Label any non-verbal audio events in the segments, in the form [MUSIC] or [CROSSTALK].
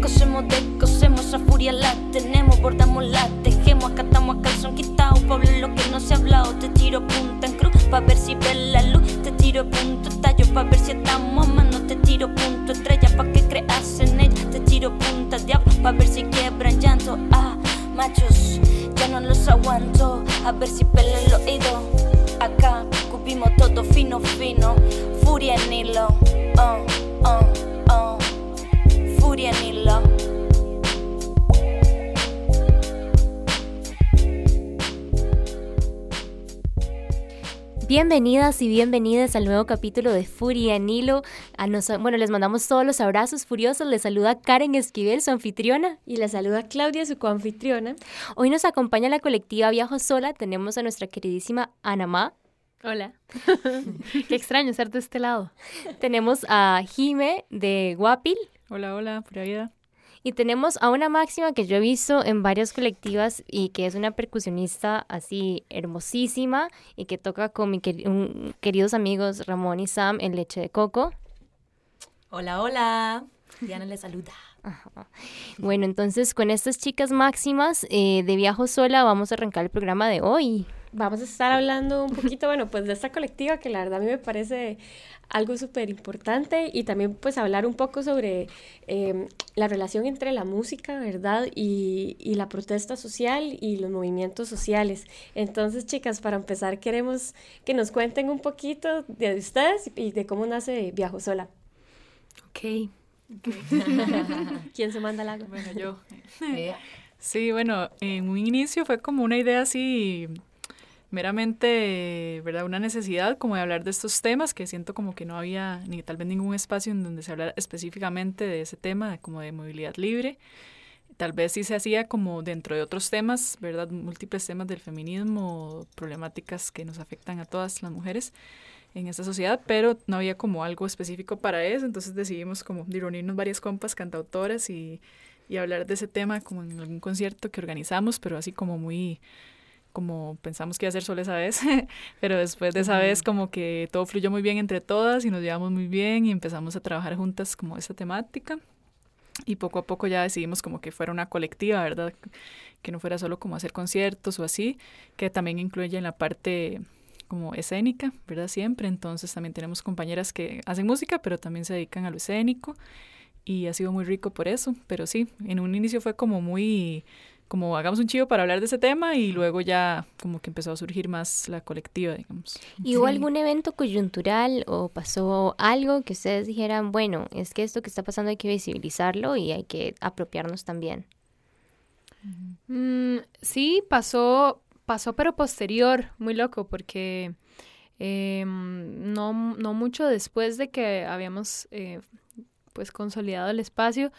Cosemos, descosemos, a furia la tenemos, bordamos la tejemos, acatamos a calzón quitado, Pablo lo que no se ha hablado, te tiro punta en cruz, pa' ver si ve la luz, te tiro punto tallo, pa' ver si estamos a mano, te tiro punto estrella, pa' que creas en ella, te tiro punta diablo, pa' ver si quiebran llanto, ah, machos, ya no los aguanto, a ver si pelan el oído, acá, cubimos todo fino, fino, furia en hilo, oh, oh, oh furia en hilo. Bienvenidas y bienvenidas al nuevo capítulo de Furia en Hilo. A nos, bueno, les mandamos todos los abrazos furiosos. Les saluda Karen Esquivel, su anfitriona. Y les saluda Claudia, su coanfitriona. Hoy nos acompaña la colectiva Viajo Sola. Tenemos a nuestra queridísima Anamá. Hola. [LAUGHS] Qué extraño estar de este lado. Tenemos a Jime de Guapil. Hola, hola, pura vida. Y tenemos a una máxima que yo he visto en varias colectivas y que es una percusionista así hermosísima y que toca con mis queridos amigos Ramón y Sam en Leche de Coco. Hola, hola. Diana le saluda. Bueno, entonces con estas chicas máximas eh, de Viajo Sola vamos a arrancar el programa de hoy. Vamos a estar hablando un poquito, bueno, pues de esta colectiva que la verdad a mí me parece algo súper importante y también pues hablar un poco sobre em, la relación entre la música, ¿verdad? Y, y, la protesta social y los movimientos sociales. Entonces, chicas, para empezar queremos que nos cuenten un poquito de ustedes y de cómo nace Viajo Sola. Ok. [LAUGHS] ¿Quién se manda el agua? Bueno, yo. [LAUGHS] Sí, bueno, en un inicio fue como una idea así meramente, ¿verdad? Una necesidad como de hablar de estos temas, que siento como que no había ni tal vez ningún espacio en donde se hablara específicamente de ese tema, como de movilidad libre. Tal vez sí se hacía como dentro de otros temas, ¿verdad? Múltiples temas del feminismo, problemáticas que nos afectan a todas las mujeres en esta sociedad, pero no había como algo específico para eso, entonces decidimos como reunirnos varias compas cantautoras y, y hablar de ese tema como en algún concierto que organizamos, pero así como muy como pensamos que iba a ser solo esa vez, [LAUGHS] pero después de esa vez como que todo fluyó muy bien entre todas y nos llevamos muy bien y empezamos a trabajar juntas como esa temática y poco a poco ya decidimos como que fuera una colectiva, ¿verdad? Que no fuera solo como hacer conciertos o así, que también incluye en la parte como escénica, ¿verdad? Siempre, entonces también tenemos compañeras que hacen música, pero también se dedican a lo escénico y ha sido muy rico por eso, pero sí, en un inicio fue como muy como hagamos un chivo para hablar de ese tema y luego ya como que empezó a surgir más la colectiva, digamos. ¿Y hubo algún evento coyuntural o pasó algo que ustedes dijeran, bueno, es que esto que está pasando hay que visibilizarlo y hay que apropiarnos también? Mm, sí, pasó, pasó pero posterior, muy loco, porque em, no, no mucho después de que habíamos eh, pues consolidado el espacio,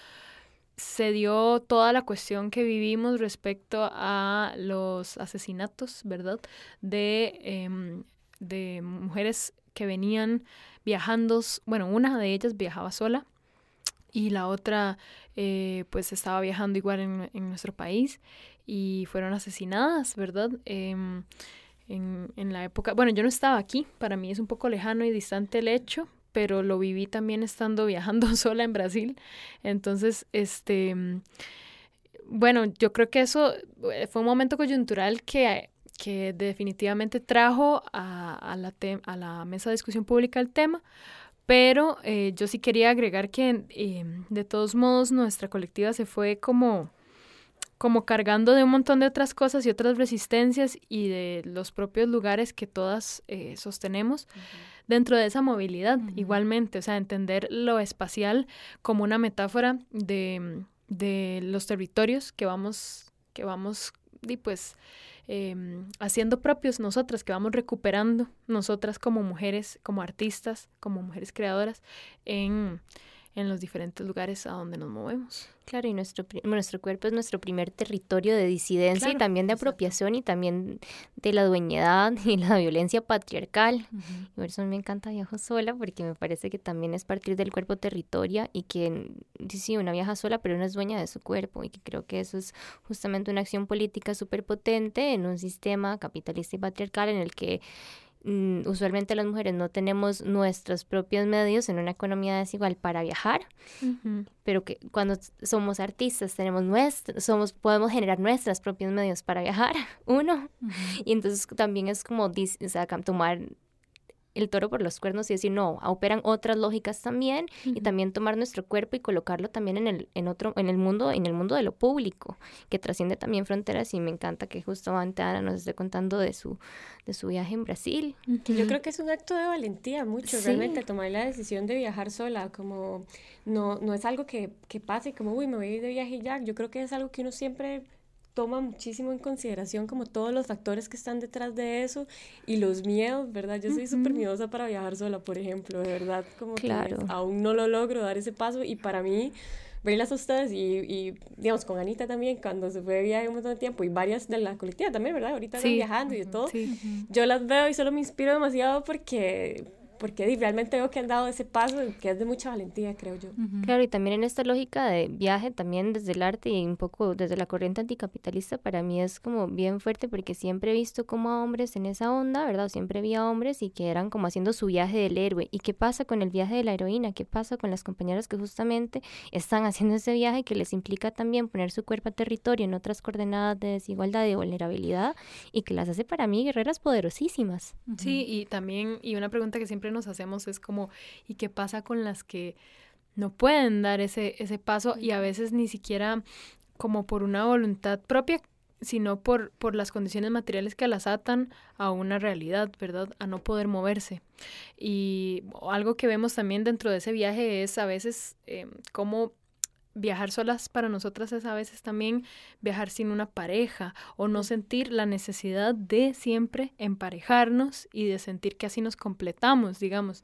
se dio toda la cuestión que vivimos respecto a los asesinatos, ¿verdad? De, em, de mujeres que venían viajando, bueno, una de ellas viajaba sola y la otra eh, pues estaba viajando igual en, en, nuestro país y fueron asesinadas, ¿verdad? Em, en, en la época, bueno, yo no estaba aquí, para mí es un poco lejano y distante el hecho, pero lo viví también estando viajando [LAUGHS] sola en Brasil. Entonces, este, bueno, yo creo que eso eh, fue un momento coyuntural que, que definitivamente trajo a, la, a la mesa de discusión pública el tema, pero eh, yo sí quería agregar que eh, de todos modos nuestra colectiva se fue como como cargando de un montón de otras cosas y otras resistencias y de los propios lugares que todas eh, sostenemos dentro de esa movilidad igualmente, o sea, entender lo espacial como una metáfora de, de los territorios que vamos, que vamos y pues em, haciendo propios nosotras, que vamos recuperando nosotras como mujeres, como artistas, como mujeres creadoras en en los diferentes lugares a donde nos movemos. Claro, y nuestro, nuestro cuerpo es nuestro primer territorio de disidencia y también de apropiación y también de la dueñedad y la violencia patriarcal. Y por eso me encanta Viajo Sola, porque me parece que también es partir del cuerpo territoria y que, sí, una viaja sola, pero no es dueña de su cuerpo. Y que creo que eso es justamente una acción política súper potente en un sistema capitalista y patriarcal en el que usualmente las mujeres no tenemos nuestros propios medios en una economía desigual para viajar, pero que cuando somos artistas tenemos nuestros, somos, podemos generar nuestros propios medios para viajar, [LAUGHS] uno, y entonces también es como o sea, tomar el toro por los cuernos y decir, no, operan otras lógicas también y también tomar nuestro cuerpo y colocarlo también en el, en otro, en el mundo, en el mundo de lo público, que trasciende también fronteras y me encanta que justamente Ana nos esté contando de su, de su viaje en Brasil. Yo creo que es un acto de valentía mucho, realmente tomar la decisión de viajar sola, como no, no es algo que, que pase como, uy, me voy a ir de viaje ya, yo creo que es algo que uno siempre toma muchísimo en consideración como todos los factores que están detrás de eso y los miedos, ¿verdad? Yo soy súper miedosa para viajar sola, por ejemplo, de verdad, como claro. que aún no lo logro dar ese paso y para mí verlas a ustedes y, y, digamos con Anita también cuando se fue de viaje un montón de tiempo y varias de la colectiva también, ¿verdad? Ahorita están viajando y de todo. Yo las veo y solo me inspiro demasiado porque porque realmente veo que han dado ese paso que es de mucha valentía, creo yo. Claro, y también en esta lógica de viaje, también desde el arte y un poco desde la corriente anticapitalista, para mí es como bien fuerte porque siempre he visto como a hombres en esa onda, ¿verdad? Siempre vi a hombres y que eran como haciendo su viaje del héroe. ¿Y qué pasa con el viaje de la heroína? ¿Qué pasa con las compañeras que justamente están [LAUGHS] haciendo ese viaje que les implica también poner su cuerpo a territorio en otras coordenadas de desigualdad y vulnerabilidad y que las hace para mí guerreras poderosísimas? Sí, y también, y una pregunta que siempre nos hacemos es como, ¿y qué pasa con las que no pueden dar ese, ese paso y a veces ni siquiera como por una voluntad propia, sino por, por las condiciones materiales que las atan a una realidad, ¿verdad? A no poder moverse. Y algo que vemos también dentro de ese viaje es a veces eh, cómo viajar solas para nosotras es a veces también viajar sin una pareja o no sentir la necesidad de siempre emparejarnos y de sentir que así nos completamos, digamos.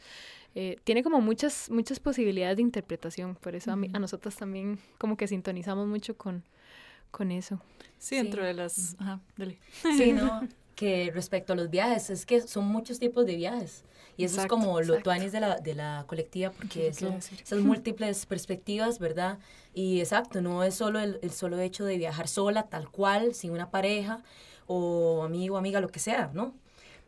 Eh, tiene como muchas, muchas posibilidades de interpretación, por eso a, mí, a nosotras también como que sintonizamos mucho con, con eso. Sí, dentro de las... Ajá, dale. Sí, [LAUGHS] no, que respecto a los viajes, es que son muchos tipos de viajes. Y eso es como lo tuanis de la, de la colectiva, porque son esas múltiples perspectivas, ¿verdad? Y exacto, no es solo el, el, solo hecho de viajar sola, tal cual, sin una pareja, o amigo, amiga, lo que sea, ¿no?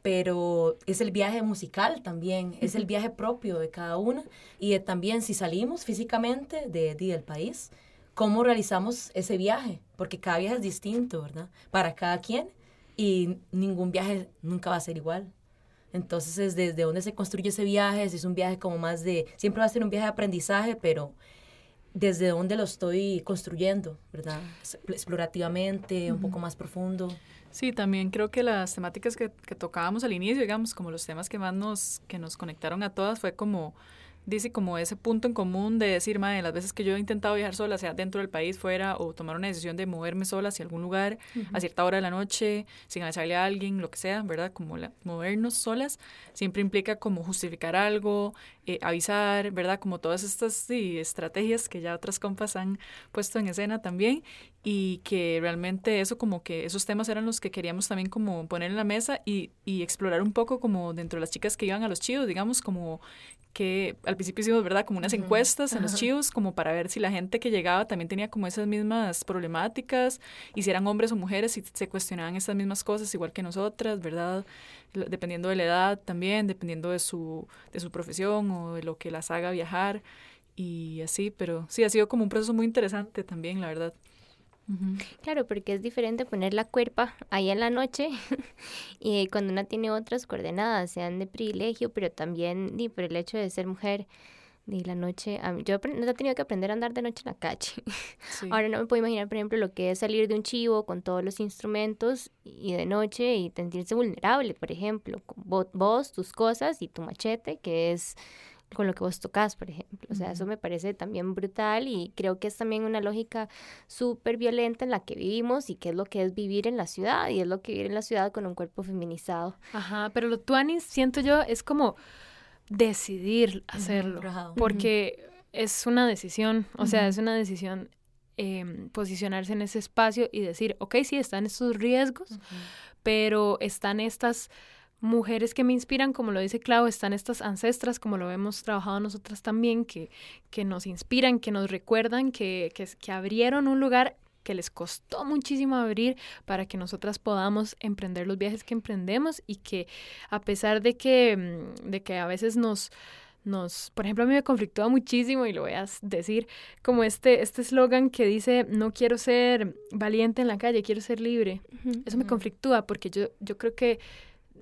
Pero es el viaje musical también, es el viaje propio de cada una. Y también si salimos físicamente de, de, del país, cómo realizamos ese viaje, porque cada viaje es distinto, ¿verdad? Para cada quien y ningún viaje nunca va a ser igual. Entonces, es desde dónde se construye ese viaje, si es un viaje como más de, siempre va a ser un viaje de aprendizaje, pero desde dónde lo estoy construyendo, ¿verdad? Explorativamente, un poco más profundo. Sí, también creo que las temáticas que, que, tocábamos al inicio, digamos, como los temas que más nos, que nos conectaron a todas, fue como dice como ese punto en común de decir, madre, las veces que yo he intentado viajar sola, sea dentro del país, fuera, o tomar una decisión de moverme sola hacia algún lugar a cierta hora de la noche, sin avisarle a alguien, lo que sea, ¿verdad? Como la, movernos solas, siempre implica como justificar algo, eh, avisar, ¿verdad? Como todas estas sí, estrategias que ya otras compas han puesto en escena también y que realmente eso como que esos temas eran los que queríamos también como poner en la mesa y, y explorar un poco como dentro de las chicas que iban a los chivos, digamos, como que al principio hicimos, ¿verdad? Como unas encuestas en los chivos, como para ver si la gente que llegaba también tenía como esas mismas problemáticas, y si eran hombres o mujeres, si se cuestionaban esas mismas cosas igual que nosotras, ¿verdad? Dependiendo de la edad también, dependiendo de su, de su profesión o de lo que las haga viajar y así, pero sí, ha sido como un proceso muy interesante también, la verdad. Claro, porque es diferente poner la cuerpa ahí en la noche [LAUGHS] y cuando una tiene otras coordenadas, sean de privilegio, pero también y por el hecho de ser mujer. Y la noche, yo he tenido que aprender a andar de noche en la calle. [LAUGHS] Ahora no me puedo imaginar, por ejemplo, lo que es salir de un chivo con todos los instrumentos y de noche y sentirse vulnerable, por ejemplo, vos, tus cosas y tu machete, que es con lo que vos tocas, por ejemplo. O sea, eso me parece también brutal y creo que es también una lógica súper violenta en la que vivimos y que es lo que es vivir en la ciudad y es lo que vivir en la ciudad con un cuerpo feminizado. Ajá, pero lo tuanis, siento yo, es como decidir hacerlo, porque es una decisión, o sea, es una decisión eh, posicionarse en ese espacio y decir, ok, sí, están estos riesgos, pero están estas mujeres que me inspiran, como lo dice Clau, están estas ancestras, como lo hemos trabajado nosotras también, que, que nos inspiran, que nos recuerdan, que, que, que abrieron un lugar que les costó muchísimo abrir para que nosotras podamos emprender los viajes que emprendemos y que a pesar de que, mm, de que a veces nos nos, por ejemplo, a mí me conflictúa muchísimo y lo voy a decir como este este eslogan que dice no quiero ser valiente en la calle, quiero ser libre. Eso me conflictúa porque yo yo creo que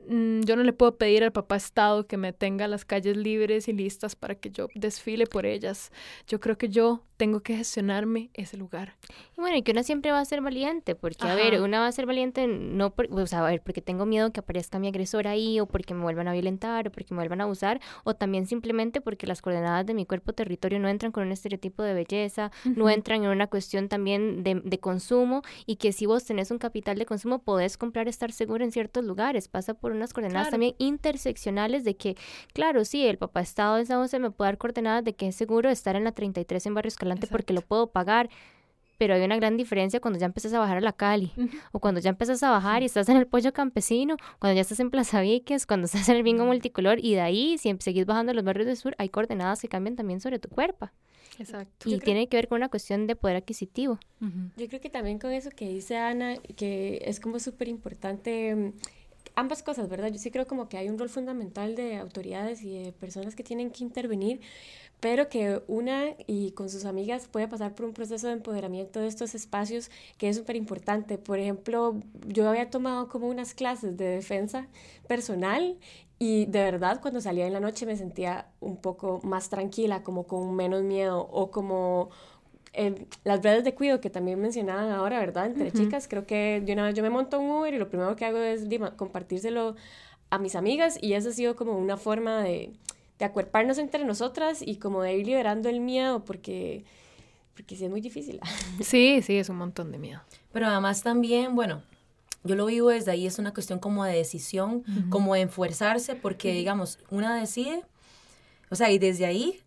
yo no le puedo pedir al papá Estado que me tenga las calles libres y listas para que yo desfile por ellas. Yo creo que yo tengo que gestionarme ese lugar. Y bueno, y que una siempre va a ser valiente, porque a ver, una va a ser valiente no por, o sea, a ver, porque tengo miedo que aparezca mi agresor ahí, o porque me vuelvan a violentar, o porque me vuelvan a abusar, o también simplemente porque las coordenadas de mi cuerpo territorio no entran con un estereotipo de belleza, no entran en una cuestión también de, de consumo, y que si vos tenés un capital de consumo, podés comprar estar seguro en ciertos lugares. Pasa por unas coordenadas también interseccionales de que, claro, sí, el papá Estado de San José me puede dar coordenadas de que es seguro estar en la 33 en Barrio Escalante porque lo puedo pagar. Pero hay una gran diferencia cuando ya empiezas a bajar a la Cali, o cuando ya empiezas a bajar y estás en el pollo campesino, cuando ya estás en Plaza Víquez, cuando estás en el bingo multicolor, y de ahí, si seguís bajando a los barrios del sur, hay coordenadas que cambian también sobre tu cuerpo. Exacto. Y tiene que ver con una cuestión de poder adquisitivo. Yo creo que también con eso que dice Ana, que es como súper importante mm, ambas cosas, ¿verdad? Yo sí creo como que hay un rol fundamental de autoridades y de personas que tienen que intervenir, pero que una y con sus amigas puede pasar por un proceso de empoderamiento de estos espacios que es súper importante. Por ejemplo, yo había tomado como unas clases de defensa personal y de verdad cuando salía en la noche me sentía un poco más tranquila, como con menos miedo o como las redes de cuidado que también mencionaban ahora, ¿verdad? Entre chicas, creo que yo, una yo me monto un Uber y lo primero que hago es compartírselo a mis amigas y eso ha sido como una forma de, de acuerparnos entre nosotras y como de ir liberando el miedo porque, porque sí es muy difícil. [LAUGHS] Sí, sí, es un montón de miedo. Pero además también, bueno, yo lo vivo desde ahí, es una cuestión como de decisión, como de enfuerzarse, porque digamos, una decide, o sea, y desde ahí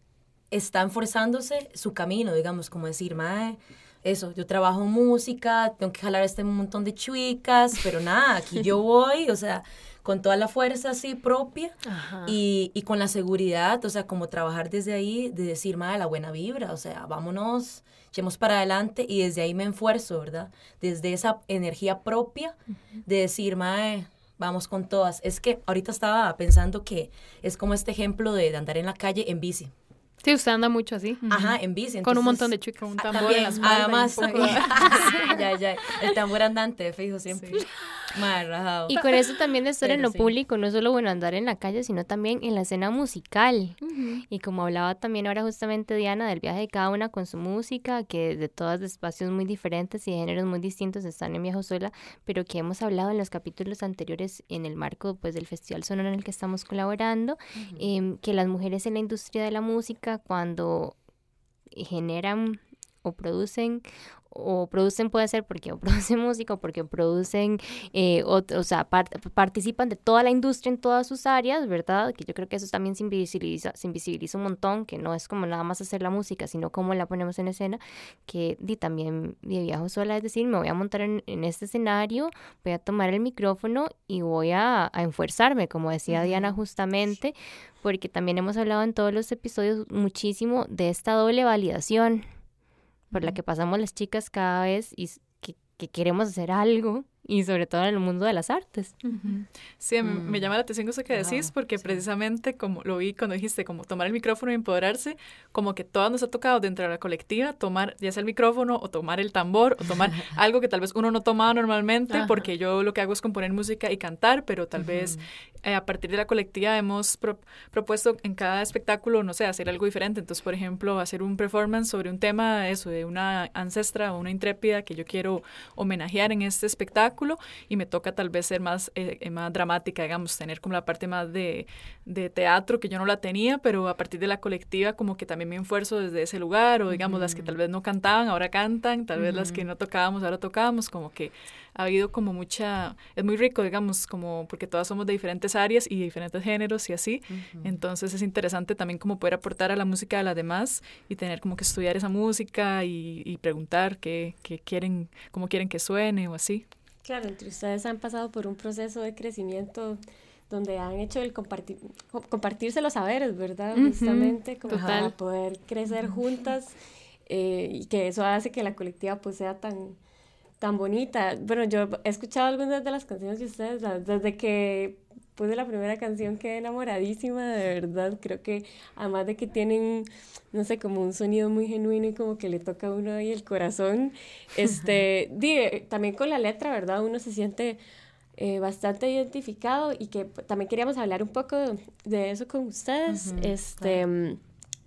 están forzándose su camino, digamos, como decir, mae, eso, yo trabajo música, tengo que jalar este montón de chuicas, pero nada, aquí yo [LAUGHS] voy, o sea, con toda la fuerza así propia y, y, con la seguridad, o sea, como trabajar desde ahí, de decir, mae, la buena vibra, o sea, vámonos, echemos para adelante y desde ahí me enfuerzo, ¿verdad? Desde esa energía propia de decir, mae, vamos con todas. Es que ahorita estaba pensando que es como este ejemplo de andar en la calle en bici. Sí, usted anda mucho así. Ajá, en bici. con un montón de chicos. Un tambor en las Además, [LAUGHS] ya, ya. El tambor andante, fijo, siempre. Y con eso también de estar en lo público, no solo bueno andar en la calle, sino también en la escena musical. Y como hablaba también ahora justamente Diana del viaje de cada una con su música, que de todas de espacios muy diferentes y de géneros muy distintos están en Viajo Sola, pero que hemos hablado en los capítulos anteriores en el marco pues del Festival Sonoro en el que estamos colaborando, em, que las mujeres en la industria de la música cuando generan o producen o producen puede ser porque o producen [LAUGHS] música o porque producen, eh, o, o, sea, participan de toda la industria en todas sus áreas, ¿verdad? Que yo creo que eso también se invisibiliza, se invisibiliza un montón, que no es como nada más hacer la música, sino cómo la ponemos en escena, que di, también de viajo sola, es decir, me voy a montar en, este escenario, voy a tomar el micrófono y voy a, a enfuerzarme, como decía Diana justamente, porque también hemos hablado en todos los episodios muchísimo de esta doble validación por la que pasamos las chicas cada vez y que, que queremos hacer algo y sobre todo en el mundo de las artes. Sí, me mm. llama la atención eso que decís, porque precisamente como lo vi cuando dijiste, como tomar el micrófono y empoderarse, como que todas nos ha tocado dentro de la colectiva tomar ya sea el micrófono o tomar el tambor o tomar [LAUGHS] algo que tal vez uno no tomaba normalmente, porque yo lo que hago es componer música y cantar, pero tal vez eh, a partir de la colectiva hemos propuesto en cada espectáculo, no sé, hacer algo diferente. Entonces, por ejemplo, hacer un performance sobre un tema, eso, de una ancestra o una intrépida que yo quiero homenajear en este espectáculo y me toca tal vez ser más, eh, eh, más dramática, digamos, tener como la parte más de, de, teatro que yo no la tenía, pero a partir de la colectiva como que también me esfuerzo desde ese lugar o digamos las que tal vez no cantaban, ahora cantan, tal vez las que no tocábamos, ahora tocábamos, como que ha habido como mucha, es muy rico, digamos, como porque todas somos de diferentes áreas y diferentes géneros y así, entonces es interesante también como poder aportar a la música de las demás y tener como que estudiar esa música y, y preguntar qué, qué quieren, cómo quieren que suene o así. Claro, entre ustedes han pasado por un proceso de crecimiento donde han hecho el compartir, compartirse los saberes, ¿verdad? Justamente como para poder crecer juntas eh, y que eso hace que la colectiva pues sea tan, tan bonita. Bueno, yo he escuchado algunas de las canciones de ustedes desde que puse la primera canción quedé enamoradísima, de verdad. Creo que además de que tienen, no sé, como un sonido muy genuino y como que le toca a uno ahí el corazón, [LAUGHS] este, también con la letra, ¿verdad? Uno se siente eh, bastante identificado y que también queríamos hablar un poco de, eso con ustedes, este,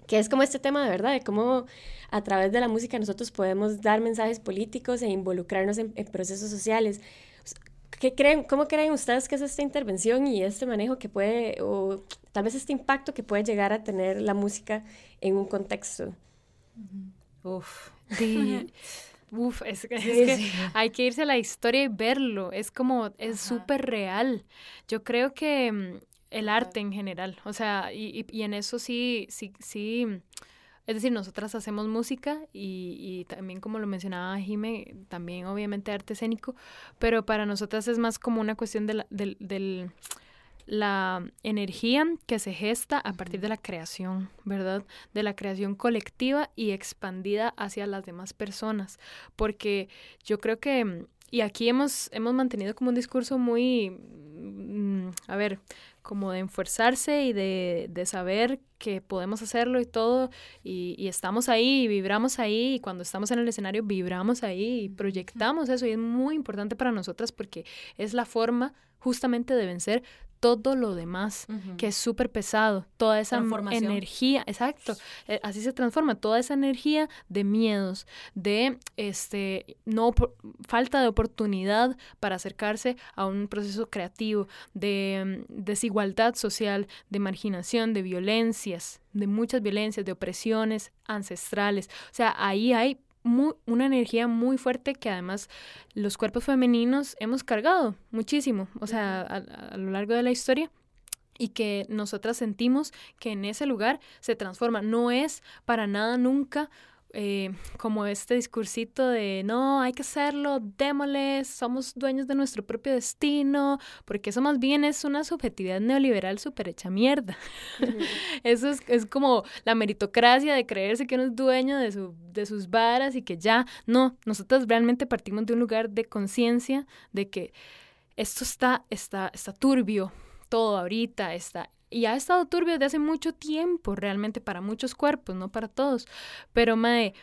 que es como este tema de verdad, de cómo a través de la música nosotros podemos dar mensajes políticos e involucrarnos en procesos sociales. ¿Qué creen, ¿Cómo creen ustedes que es esta intervención y este manejo que puede, o tal vez este impacto que puede llegar a tener la música en un contexto? Uf. [LAUGHS] Uf, es, que hay que irse a la historia y verlo. Es como, es súper real. Yo creo que mm, el arte en general, o sea, y, y en eso sí, sí, sí es decir, nosotras hacemos música y, y también como lo mencionaba Jime, también obviamente arte escénico, pero para nosotras es más como una cuestión de la, del, la energía que se gesta a partir de la creación, ¿verdad? De la creación colectiva y expandida hacia las demás personas. Porque yo creo que, y aquí hemos, hemos mantenido como un discurso muy, mm, a ver, como de enfuerzarse y de, de, saber que podemos hacerlo y todo, y, y, estamos ahí, y vibramos ahí, y cuando estamos en el escenario vibramos ahí y proyectamos eso, y es muy importante para nosotras porque es la forma justamente de vencer todo lo demás, que es súper pesado, toda esa energía, exacto, eh, así se transforma, toda esa energía de miedos, de este no falta de oportunidad para acercarse a un proceso creativo, de mm, desigualdad social, de marginación, de violencias, de muchas violencias, de opresiones ancestrales. O sea, ahí hay una energía muy fuerte que además los cuerpos femeninos hemos cargado muchísimo, o sea, a, lo largo de la historia y que nosotras sentimos que en ese lugar se transforma. No es para nada nunca eh, como este discursito de no, hay que hacerlo, démosle, somos dueños de nuestro propio destino, porque eso más bien es una subjetividad neoliberal súper hecha mierda. [LAUGHS] eso es, es, como la meritocracia de creerse que uno es dueño de, su, de sus varas y que ya, no, nosotros realmente partimos de un lugar de conciencia de que esto está, está, está turbio, todo ahorita está y ha estado turbio desde hace mucho tiempo, realmente para muchos cuerpos, no para todos. Pero, mae,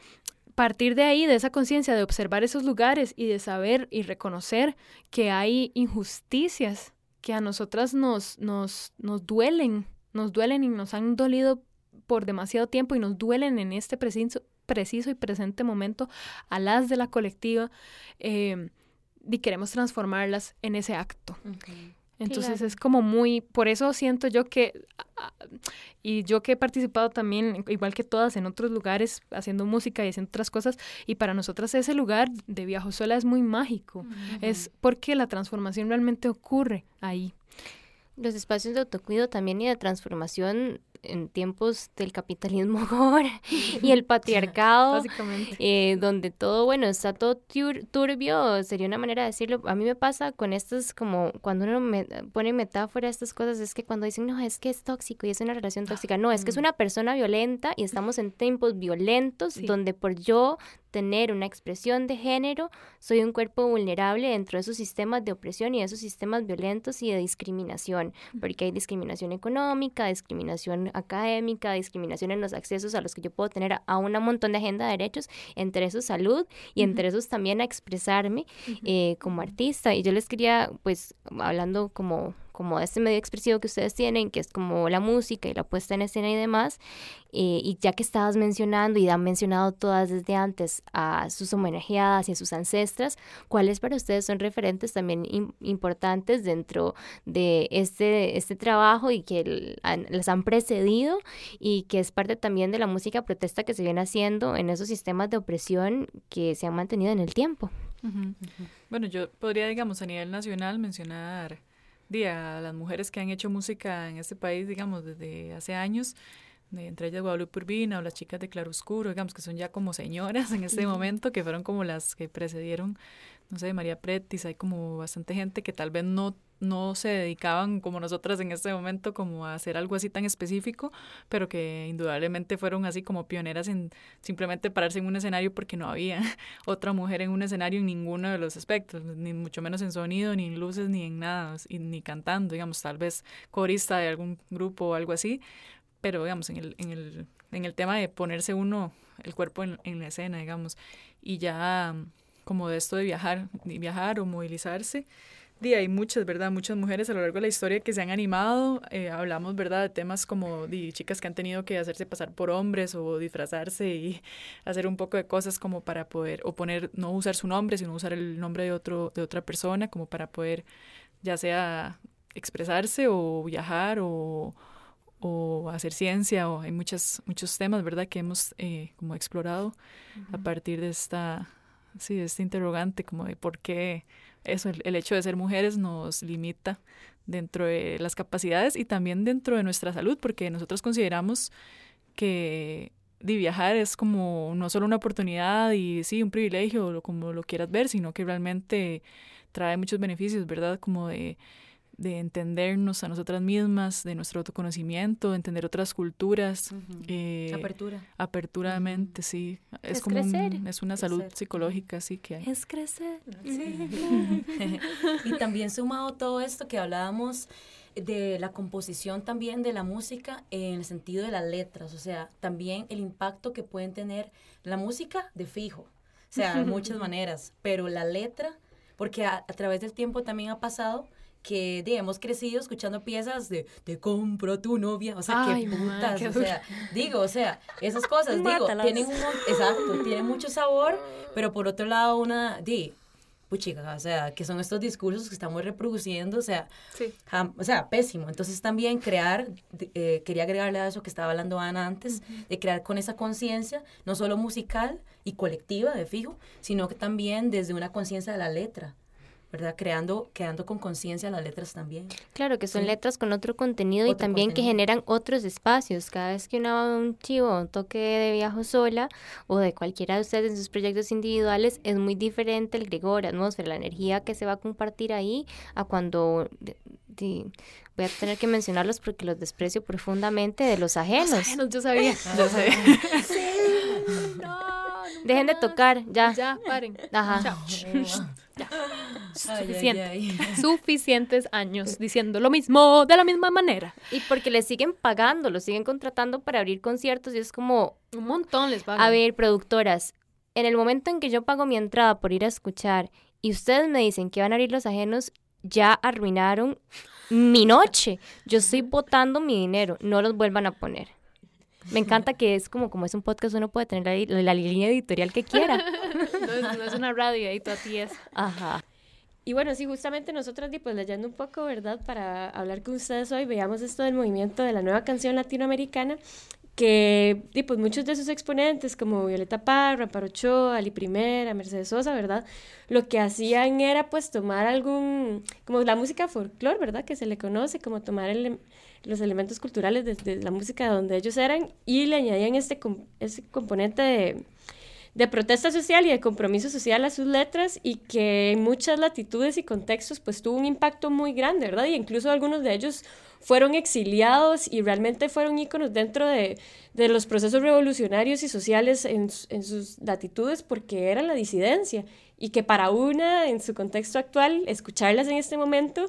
partir de ahí, de esa conciencia, de observar esos lugares y de saber y reconocer que hay injusticias que a nosotras nos, nos, nos duelen, nos duelen y nos han dolido por demasiado tiempo y nos duelen en este preciso, preciso y presente momento a las de la colectiva eh, y queremos transformarlas en ese acto. Entonces es como muy, por eso siento yo que, y yo que he participado también, igual que todas, en otros lugares, haciendo música y haciendo otras cosas, y para nosotras ese lugar de Viajo Sola es muy mágico, es porque la transformación realmente ocurre ahí. Los espacios de autocuido también y de transformación en tiempos del capitalismo [LAUGHS] ahora y el patriarcado, eh, donde todo, bueno, está todo turbio, sería una manera de decirlo. A mí me pasa con estas, como cuando uno me pone metáfora a estas cosas, es que cuando dicen, no, es que es tóxico y es una relación tóxica, no, es que es mm. una persona violenta y estamos en tiempos violentos donde por yo tener una expresión de género, soy un cuerpo vulnerable dentro de esos sistemas de opresión y de esos sistemas violentos y de discriminación, porque hay discriminación económica, discriminación académica, discriminación en los accesos a los que yo puedo tener a, un montón de agenda de derechos, entre esos salud y entre esos también a expresarme eh, como artista. Y yo les quería, pues, hablando como como este medio expresivo que ustedes tienen, que es como la música y la puesta en escena y demás, eh, y ya que estabas mencionando y han mencionado todas desde antes a sus homenajeadas y a sus ancestras, ¿cuáles para ustedes son referentes también importantes dentro de este, este trabajo y que les han precedido y que es parte también de la música protesta que se viene haciendo en esos sistemas de opresión que se han mantenido en el tiempo? Bueno, yo podría, digamos, a nivel nacional mencionar a las mujeres que han hecho música en este país, digamos, desde hace años, de, entre ellas Guadalupe Urbina o las chicas de Claroscuro, digamos, que son ya como señoras en este momento, que fueron como las que precedieron no sé, María Pretis, hay como bastante gente que tal vez no no se dedicaban como nosotras en este momento como a hacer algo así tan específico, pero que indudablemente fueron así como pioneras en simplemente pararse en un escenario porque no había [LAUGHS] otra mujer en un escenario en ninguno de los aspectos, ni mucho menos en sonido, ni en luces, ni en nada, ni cantando, digamos, tal vez corista de algún grupo o algo así, pero digamos, en el, en el, en el tema de ponerse uno el cuerpo en, en la escena, digamos, y ya como de esto de viajar, de viajar o movilizarse, hay muchas, ¿verdad? Muchas mujeres a lo largo de la historia que se han animado. Eh, hablamos, ¿verdad? De temas como de chicas que han tenido que hacerse pasar por hombres o disfrazarse y [LAUGHS] hacer un poco de cosas como para poder, o poner, no usar su nombre, sino usar el nombre de, otro, de otra persona, como para poder ya sea expresarse o viajar o, o hacer ciencia o hay muchas, muchos temas, ¿verdad? Que hemos eh, como explorado a partir de esta, sí, este interrogante como de por qué eso, el, hecho de ser mujeres nos limita dentro de las capacidades y también dentro de nuestra salud, porque nosotros consideramos que de viajar es como no solo una oportunidad y sí, un privilegio, como lo quieras ver, sino que realmente trae muchos beneficios, ¿verdad? Como de de entendernos a nosotras mismas, de nuestro autoconocimiento, de entender otras culturas. eh, apertura. Aperturamente, sí. Es, como es una salud psicológica, sí, que hay. Es crecer. [LAUGHS] y también sumado todo esto que hablábamos de la composición también de la música en el sentido de las letras, o sea, también el impacto que pueden tener la música de fijo, o sea, de muchas [LAUGHS] maneras, pero la letra, porque a través del tiempo también ha pasado que de, hemos crecido escuchando piezas de te compro tu novia, o sea, qué putas, o sea, digo, o sea, esas cosas, digo, tienen un, exacto, tienen mucho sabor, pero por otro lado una, di, puchica, o sea, que son estos discursos que estamos reproduciendo, o sea, o sea, pésimo. Entonces también crear, eh, quería agregarle a eso que estaba hablando Ana antes, de crear con esa conciencia, no solo musical y colectiva de fijo, sino que también desde una conciencia de la letra. ¿Verdad? Creando, quedando con conciencia las letras también. Claro, que son letras con otro contenido y también que generan otros espacios. Cada vez que una, un chivo, un toque de viajo sola o de cualquiera de ustedes en sus proyectos individuales, es muy diferente el grigor, la atmósfera, la energía que se va a compartir ahí a cuando... voy a tener que mencionarlos porque los desprecio profundamente de los ajenos. Los ajenos, yo sabía. [LAUGHS] yo [LAUGHS] sabía. Dejen de tocar, ya. Ya, paren. Ajá. Ya. Suficiente. Suficientes años diciendo lo mismo de la misma manera. Y porque les siguen pagando, los siguen contratando para abrir conciertos y es como... Un montón les pagan. A ver, productoras, en el momento en que yo pago mi entrada por ir a escuchar y ustedes me dicen que van a abrir los ajenos, ya arruinaron mi noche. Yo estoy botando mi dinero, no los vuelvan a poner. Me encanta que es como, como es un podcast, uno puede tener la, línea editorial que quiera. [LAUGHS] no, es, una radio, ahí tú a ti es. Ajá. Y bueno, sí, justamente nosotros, pues leyendo un poco, ¿verdad? Para hablar con ustedes hoy, veamos esto del movimiento de la nueva canción latinoamericana, que pues muchos de sus exponentes, como Violeta Parra, Parocho, Ali Primera, Mercedes Sosa, ¿verdad? Lo que hacían era pues tomar algún, como la música folclore, ¿verdad? Que se le conoce, como tomar el, los elementos culturales de, la música donde ellos eran y le añadían este, ese componente de, de, protesta social y de compromiso social a sus letras y que en muchas latitudes y contextos pues tuvo un impacto muy grande, ¿verdad? Y incluso algunos de ellos fueron exiliados y realmente fueron íconos dentro de, de los procesos revolucionarios y sociales en, en sus latitudes porque eran la disidencia y que para una, en su contexto actual, escucharlas en este momento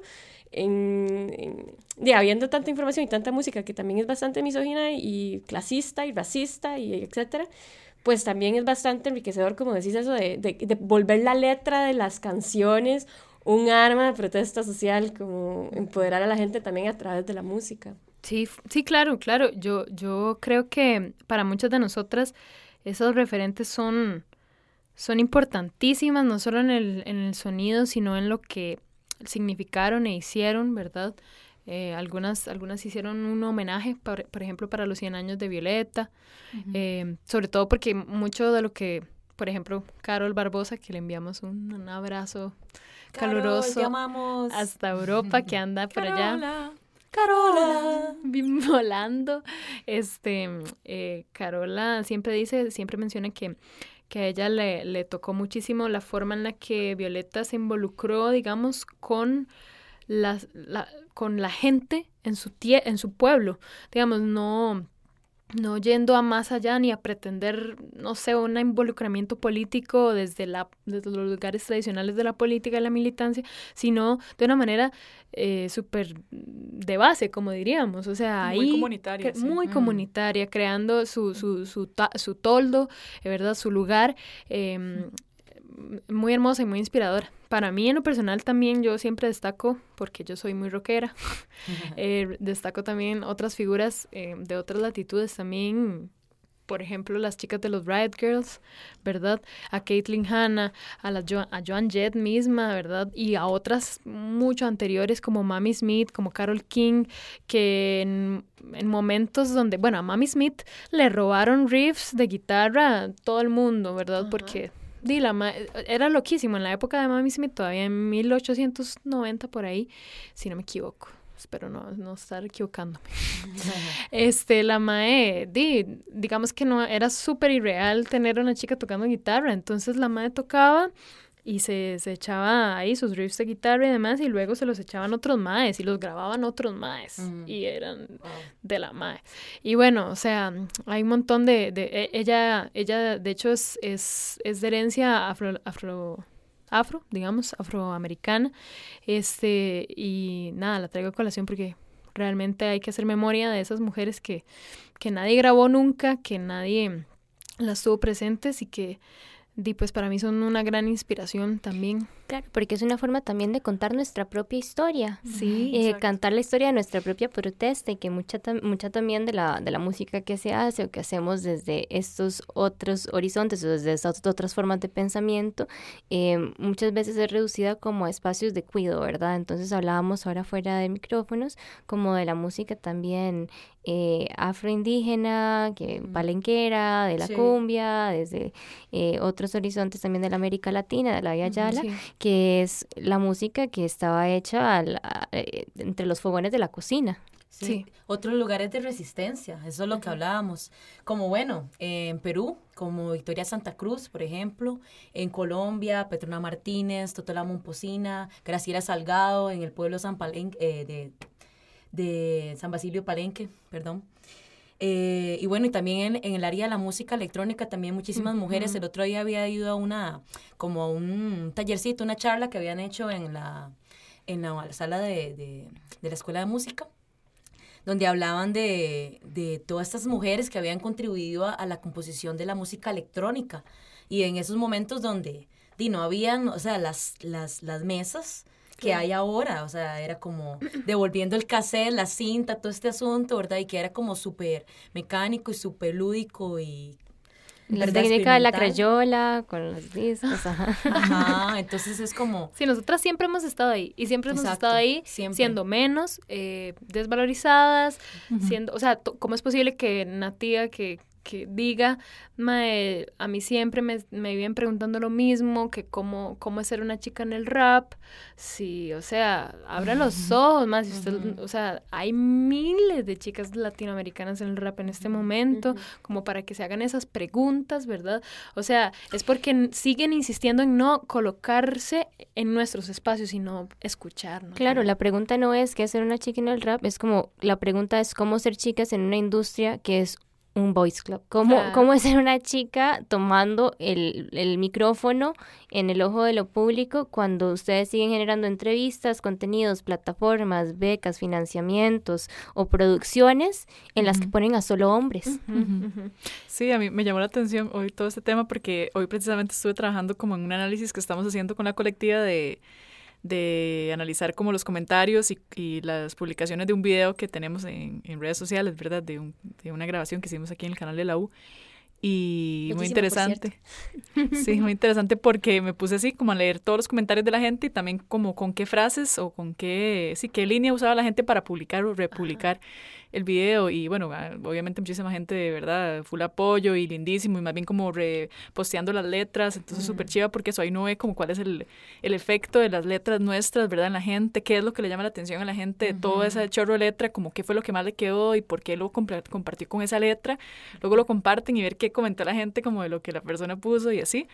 en, habiendo tanta información y tanta música que también es bastante misógina y clasista y racista y etcétera, pues también es bastante enriquecedor, como decís eso, de, de, volver la letra de las canciones un arma de protesta social, como empoderar a la gente también a través de la música. Sí, sí, claro, claro. Yo, yo creo que para muchas de nosotras esos referentes son, son importantísimas, no solo en el, en el sonido, sino en lo que significaron e hicieron, ¿verdad? Eh, algunas, algunas hicieron un homenaje, por, ejemplo, para los 100 años de Violeta, eh, sobre todo porque mucho de lo que, por ejemplo, Carol Barbosa, que le enviamos un, abrazo caluroso hasta Europa, que anda por allá. Carola, [LAUGHS] volando. Este, eh, Carola siempre dice, siempre menciona que que a ella le, le tocó muchísimo la forma en la que Violeta se involucró, digamos, con la, con la gente en su, tie en su pueblo. Digamos, no no yendo a más allá ni a pretender, no sé, un involucramiento político desde, la, desde los lugares tradicionales de la política y la militancia, sino de una manera eh, súper de base, como diríamos. O sea, ahí... Muy comunitaria. Muy comunitaria, creando su, su, su, su toldo, ¿verdad? Su lugar. Eh, muy hermosa y muy inspiradora. Para mí en lo personal también yo siempre destaco, porque yo soy muy rockera, [LAUGHS] eh, destaco también otras figuras eh, de otras latitudes también, por ejemplo, las chicas de los Riot Girls, ¿verdad? A Caitlyn Hanna, a, la a Joan Jett misma, ¿verdad? Y a otras mucho anteriores como Mami Smith, como Carol King, que en, momentos donde, bueno, a Mami Smith le robaron riffs de guitarra a todo el mundo, ¿verdad? Porque di, la era loquísimo en la época de Mami Smith, todavía en 1890 por ahí, si no me equivoco. Espero no, no estar equivocándome. [LAUGHS] este, la Mae, di, digamos que no, era súper irreal tener a una chica tocando guitarra. Entonces la Mae tocaba y se, se, echaba ahí sus riffs de guitarra y demás y luego se los echaban otros maes y los grababan otros maes y eran de la mae. Y bueno, o sea, hay un montón de, de e, ella, ella de hecho es, es, es de herencia afro, afro, afro, digamos, afroamericana, este, y nada, la traigo a colación porque realmente hay que hacer memoria de esas mujeres que, que nadie grabó nunca, que nadie las tuvo presentes y que y pues para mí son una gran inspiración también. Claro, porque es una forma también de contar nuestra propia historia. Sí. Eh, cantar la historia de nuestra propia protesta y que mucha, mucha también de la, de la música que se hace o que hacemos desde estos otros horizontes o desde estas otras formas de pensamiento, eh, muchas veces es reducida como a espacios de cuido, ¿verdad? Entonces hablábamos ahora fuera de micrófonos como de la música también eh, afroindígena, que palenquera, de la cumbia, desde eh, otros horizontes también de la América Latina, de la Vía Yala, que es la música que estaba hecha eh, entre los fogones de la cocina. Sí. Otros lugares de resistencia, eso es lo que hablábamos. Como bueno, en Perú, como Victoria Santa Cruz, por ejemplo, en Colombia, Petrona Martínez, Totola Momposina, Graciela Salgado, en el pueblo San eh, de, de San Basilio Palenque, perdón. Eh, y bueno, y también en, el área de la música electrónica, también muchísimas mujeres. El otro día había ido a una, como a un tallercito, una charla que habían hecho en la, en la sala de, de, de la escuela de música donde hablaban de, de, todas estas mujeres que habían contribuido a, la composición de la música electrónica. Y en esos momentos donde di, no habían, o sea, las, las, las mesas que hay ahora, o sea, era como devolviendo el cassette, la cinta, todo este asunto, ¿verdad? Y que era como súper mecánico y súper lúdico y... La técnica de la crayola con los discos, ajá. Ajá, entonces es como... Sí, nosotras siempre hemos estado ahí y siempre hemos estado ahí siendo menos eh, desvalorizadas, siendo, o sea, ¿cómo es posible que Natia, que, que diga, mae, a mí siempre me, me viven preguntando lo mismo, que cómo, cómo es ser una chica en el rap. Sí, o sea, abra los ojos más. o sea, hay miles de chicas latinoamericanas en el rap en este momento, como para que se hagan esas preguntas, ¿verdad? O sea, es porque siguen insistiendo en no colocarse en nuestros espacios, sino escucharnos. Claro, la pregunta no es qué es ser una chica en el rap, es como, la pregunta es cómo ser chicas en una industria que es un voice club. ¿Cómo, ¿Cómo es ser una chica tomando el, el, micrófono en el ojo de lo público cuando ustedes siguen generando entrevistas, contenidos, plataformas, becas, financiamientos o producciones en las que ponen a solo hombres? Sí, a mí me llamó la atención hoy todo este tema porque hoy precisamente estuve trabajando como en un análisis que estamos haciendo con la colectiva de de analizar como los comentarios y, y, las publicaciones de un video que tenemos en, en redes sociales, ¿verdad? De, un, de, una grabación que hicimos aquí en el canal de la U. Y muy interesante. [LAUGHS] Sí, muy interesante porque me puse así como a leer todos los comentarios de la gente y también como con qué frases o con qué, sí, qué línea usaba la gente para publicar o republicar. El video y bueno, ah, obviamente muchísima gente de verdad, full apoyo y lindísimo y más bien como reposteando las letras, entonces súper chiva porque eso ahí no ve como cuál es el, el, efecto de las letras nuestras, ¿verdad? En la gente, qué es lo que le llama la atención a la gente de todo ese chorro de letra, como qué fue lo que más le quedó y por qué lo compartió con esa letra, luego lo comparten y ver qué comentó la gente como de lo que la persona puso y así,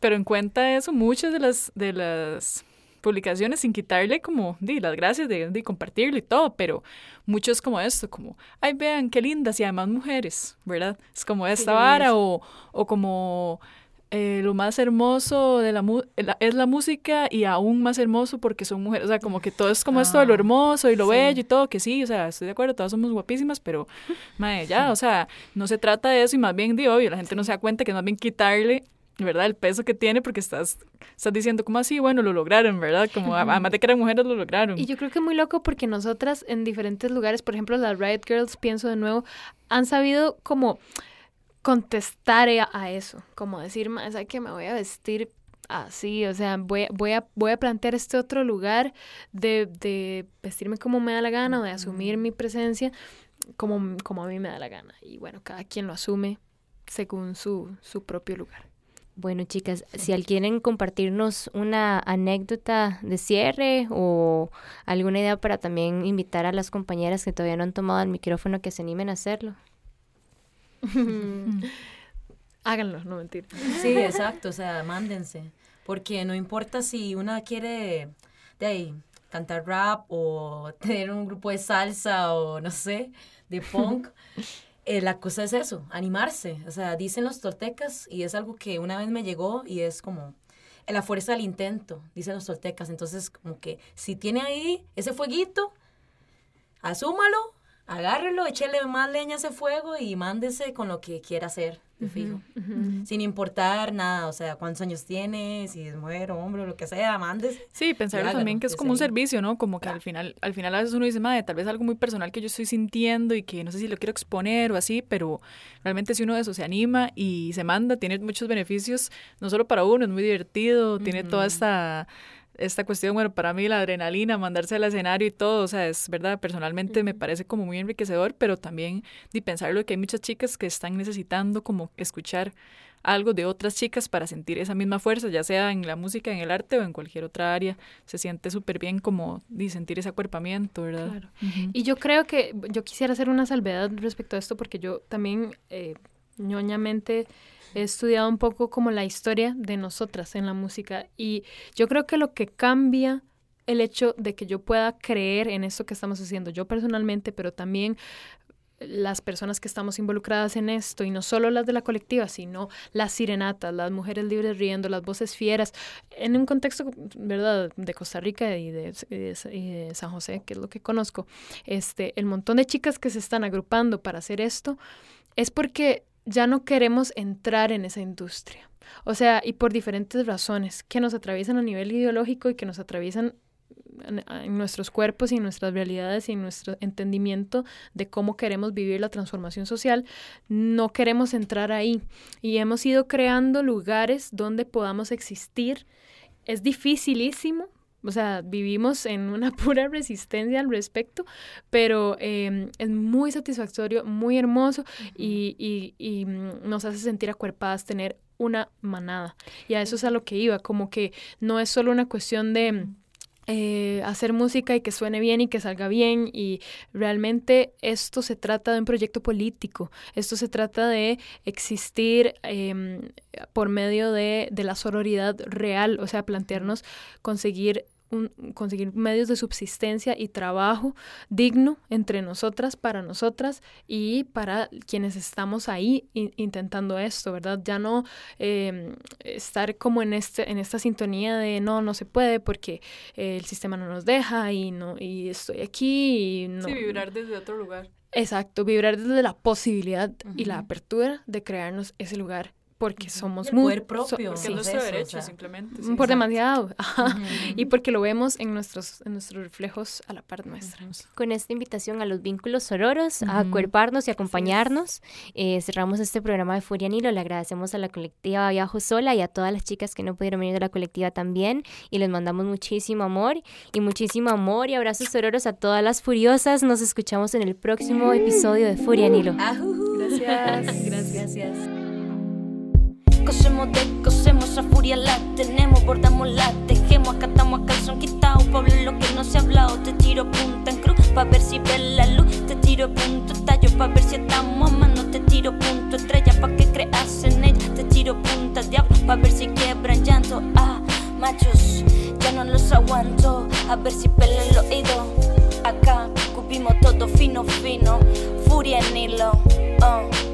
pero en cuenta eso, muchas de las, de las publicaciones sin quitarle como di, las gracias de, de, compartirlo y todo, pero muchos como esto, como, ay, vean qué lindas y además mujeres, ¿verdad? Es como esta vara o, o como eh, lo más hermoso de la, es la música y aún más hermoso porque son mujeres, o sea, como que todo es como esto de lo ah, hermoso y lo bello y todo, que sí, o sea, estoy de acuerdo, todas somos guapísimas, pero, [LAUGHS] madre, ya, o sea, no se trata de eso y más bien, de obvio, la gente no se da cuenta que es más bien quitarle ¿verdad? El peso que tiene porque estás, estás diciendo como así, bueno, lo lograron, ¿verdad? Como además de que eran mujeres, lo lograron. Y yo creo que es muy loco porque nosotras en diferentes lugares, por ejemplo, las Riot Girls, pienso de nuevo, han sabido como contestar a, eso, como decir, más que me voy a vestir así, o sea, voy, voy, a, voy a plantear este otro lugar de, de vestirme como me da la gana o de asumir mi presencia como, como a mí me da la gana. Y bueno, cada quien lo asume según su, su propio lugar. Bueno, chicas, si quieren compartirnos una anécdota de cierre o alguna idea para también invitar a las compañeras que todavía no han tomado el micrófono que se animen a hacerlo. [LAUGHS] [LAUGHS] Háganlo, no mentir. Sí, exacto, o sea, mándense. Porque no importa si una quiere de ahí, cantar rap o [LAUGHS] tener un grupo de salsa o no sé, de punk. Eh, la cosa es eso, animarse. O sea, dicen los toltecas y es algo que una vez me llegó y es como la fuerza del intento, dicen los toltecas. Entonces, como que si tiene ahí ese fueguito, asúmalo, agárrelo, échele más leña a ese fuego y mándese con lo que quiera hacer fijo. Sin importar nada, o sea, cuántos años tiene, si es mujer o hombre o lo que sea, mandes. Sí, pensar también que es como un servicio, ¿no? Como que al final, al final a veces uno dice, madre, tal vez algo muy personal que yo estoy sintiendo y que no sé si lo quiero exponer o así, pero realmente si uno de eso se anima y se manda, tiene muchos beneficios, no solo para uno, es muy divertido, tiene toda esta esta cuestión, bueno, para mí la adrenalina, mandarse al escenario y todo, o sea, es verdad, personalmente me parece como muy enriquecedor, pero también de pensarlo que hay muchas chicas que están necesitando como escuchar algo de otras chicas para sentir esa misma fuerza, ya sea en la música, en el arte o en cualquier otra área. Se siente súper bien como de sentir ese acuerpamiento, ¿verdad? Claro. Y yo creo que yo quisiera hacer una salvedad respecto a esto porque yo también eh, ñoñamente he estudiado un poco como la historia de nosotras en la música y yo creo que lo que cambia el hecho de que yo pueda creer en esto que estamos haciendo, yo personalmente, pero también las personas que estamos involucradas en esto, y no solo las de la colectiva, sino las sirenatas, las mujeres libres riendo, las voces fieras, en un contexto, ¿verdad?, de Costa Rica y de, de, San José, que es lo que conozco, este, el montón de chicas que se están agrupando para hacer esto, es porque ya no queremos entrar en esa industria. O sea, y por diferentes razones que nos atraviesan a nivel ideológico y que nos atraviesan en, nuestros cuerpos y en nuestras realidades y en nuestro entendimiento de cómo queremos vivir la transformación social, no queremos entrar ahí. Y hemos ido creando lugares donde podamos existir. Es dificilísimo, o sea, vivimos en una [LAUGHS] pura resistencia al respecto, pero em, es muy satisfactorio, muy hermoso y, y, y, mm, nos hace sentir acuerpadas tener una manada. Y a eso es a lo que iba, como que no es solo una cuestión de... Eh, hacer música y que suene bien y que salga bien y realmente esto se trata de un proyecto político, esto se trata de existir em, por medio de, de, la sororidad real, o sea, plantearnos conseguir conseguir medios de subsistencia y trabajo digno entre nosotras, para nosotras y para quienes estamos ahí intentando esto, ¿verdad? Ya no em, estar como en, este, en esta sintonía de no, no se puede porque el sistema no nos deja y, no, y estoy aquí. Y no. Sí, vibrar desde otro lugar. Exacto, vibrar desde la posibilidad y la apertura de crearnos ese lugar porque somos poder propio. porque es nuestro derecho, simplemente. por demasiado. [LAUGHS] Y porque lo vemos en nuestros, en nuestros reflejos a la par nuestra. Con esta invitación a los vínculos sororos, a acuerparnos y acompañarnos, eh, cerramos este programa de Furia Nilo. Le agradecemos a la colectiva Viajo Sola y a todas las chicas que no pudieron venir de la colectiva también. Y les mandamos muchísimo amor y muchísimo amor y abrazos sororos a todas las furiosas. Nos escuchamos en el próximo episodio de Furia Nilo. Gracias. Gracias. Cosemos, descosemos, a furia la tenemos, bordamos, la tejemos, acatamos a calzón quitado, Pablo lo que no se ha hablado, te tiro punta en cruz, pa' ver si ves la luz, te tiro punto tallo, pa' ver si estamos a mano, te tiro punto estrella, pa' que creas en ella, te tiro punta diablo, pa' ver si quiebran llanto, ah, machos, ya no los aguanto, a ver si pelan el oído, acá, cubimos todo fino, fino, furia en hilo, oh.